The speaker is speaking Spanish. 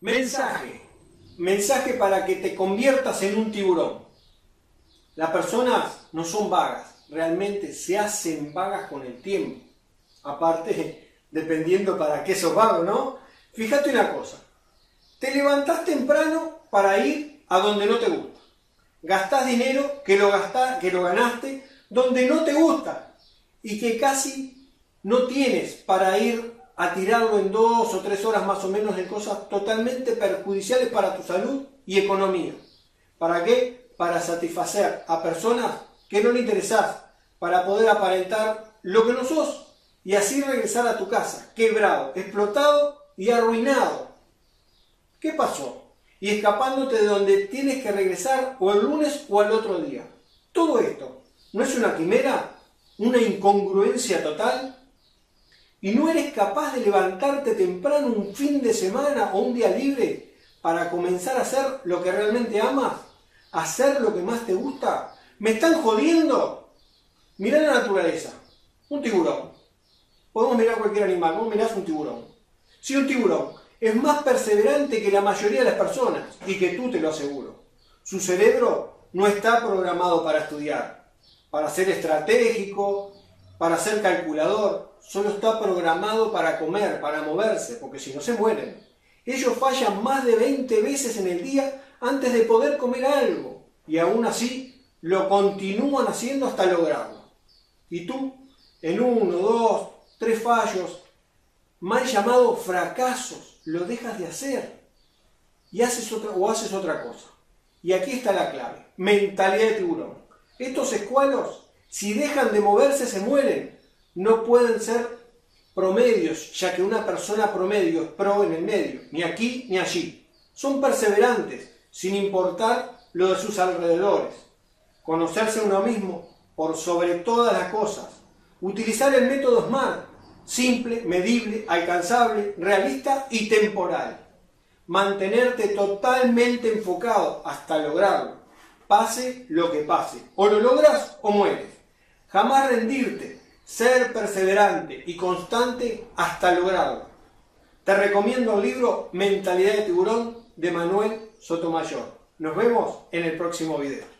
Mensaje. Mensaje para que te conviertas en un tiburón. Las personas no son vagas, realmente se hacen vagas con el tiempo. Aparte, dependiendo para qué sos vago, ¿no? Fíjate una cosa. Te levantás temprano para ir a donde no te gusta. Gastás dinero que lo, gastás, que lo ganaste donde no te gusta y que casi no tienes para ir a tirarlo en dos o tres horas más o menos en cosas totalmente perjudiciales para tu salud y economía. ¿Para qué? Para satisfacer a personas que no le interesás, para poder aparentar lo que no sos y así regresar a tu casa, quebrado, explotado y arruinado. ¿Qué pasó? Y escapándote de donde tienes que regresar o el lunes o al otro día. Todo esto, ¿no es una quimera? ¿Una incongruencia total? Y no eres capaz de levantarte temprano un fin de semana o un día libre para comenzar a hacer lo que realmente amas, hacer lo que más te gusta, ¿me están jodiendo? Mirá la naturaleza, un tiburón. Podemos mirar cualquier animal, ¿cómo mirás un tiburón? Si un tiburón es más perseverante que la mayoría de las personas, y que tú te lo aseguro, su cerebro no está programado para estudiar, para ser estratégico, para ser calculador, solo está programado para comer, para moverse, porque si no se mueren. Ellos fallan más de 20 veces en el día antes de poder comer algo, y aún así lo continúan haciendo hasta lograrlo. Y tú, en uno, dos, tres fallos, mal llamados fracasos, lo dejas de hacer y haces otra, o haces otra cosa. Y aquí está la clave, mentalidad de tiburón. Estos escualos si dejan de moverse, se mueren. No pueden ser promedios, ya que una persona promedio es pro en el medio, ni aquí ni allí. Son perseverantes, sin importar lo de sus alrededores. Conocerse uno mismo por sobre todas las cosas. Utilizar el método SMART, simple, medible, alcanzable, realista y temporal. Mantenerte totalmente enfocado hasta lograrlo, pase lo que pase. O lo logras o mueres. Jamás rendirte, ser perseverante y constante hasta lograrlo. Te recomiendo el libro Mentalidad de tiburón de Manuel Sotomayor. Nos vemos en el próximo video.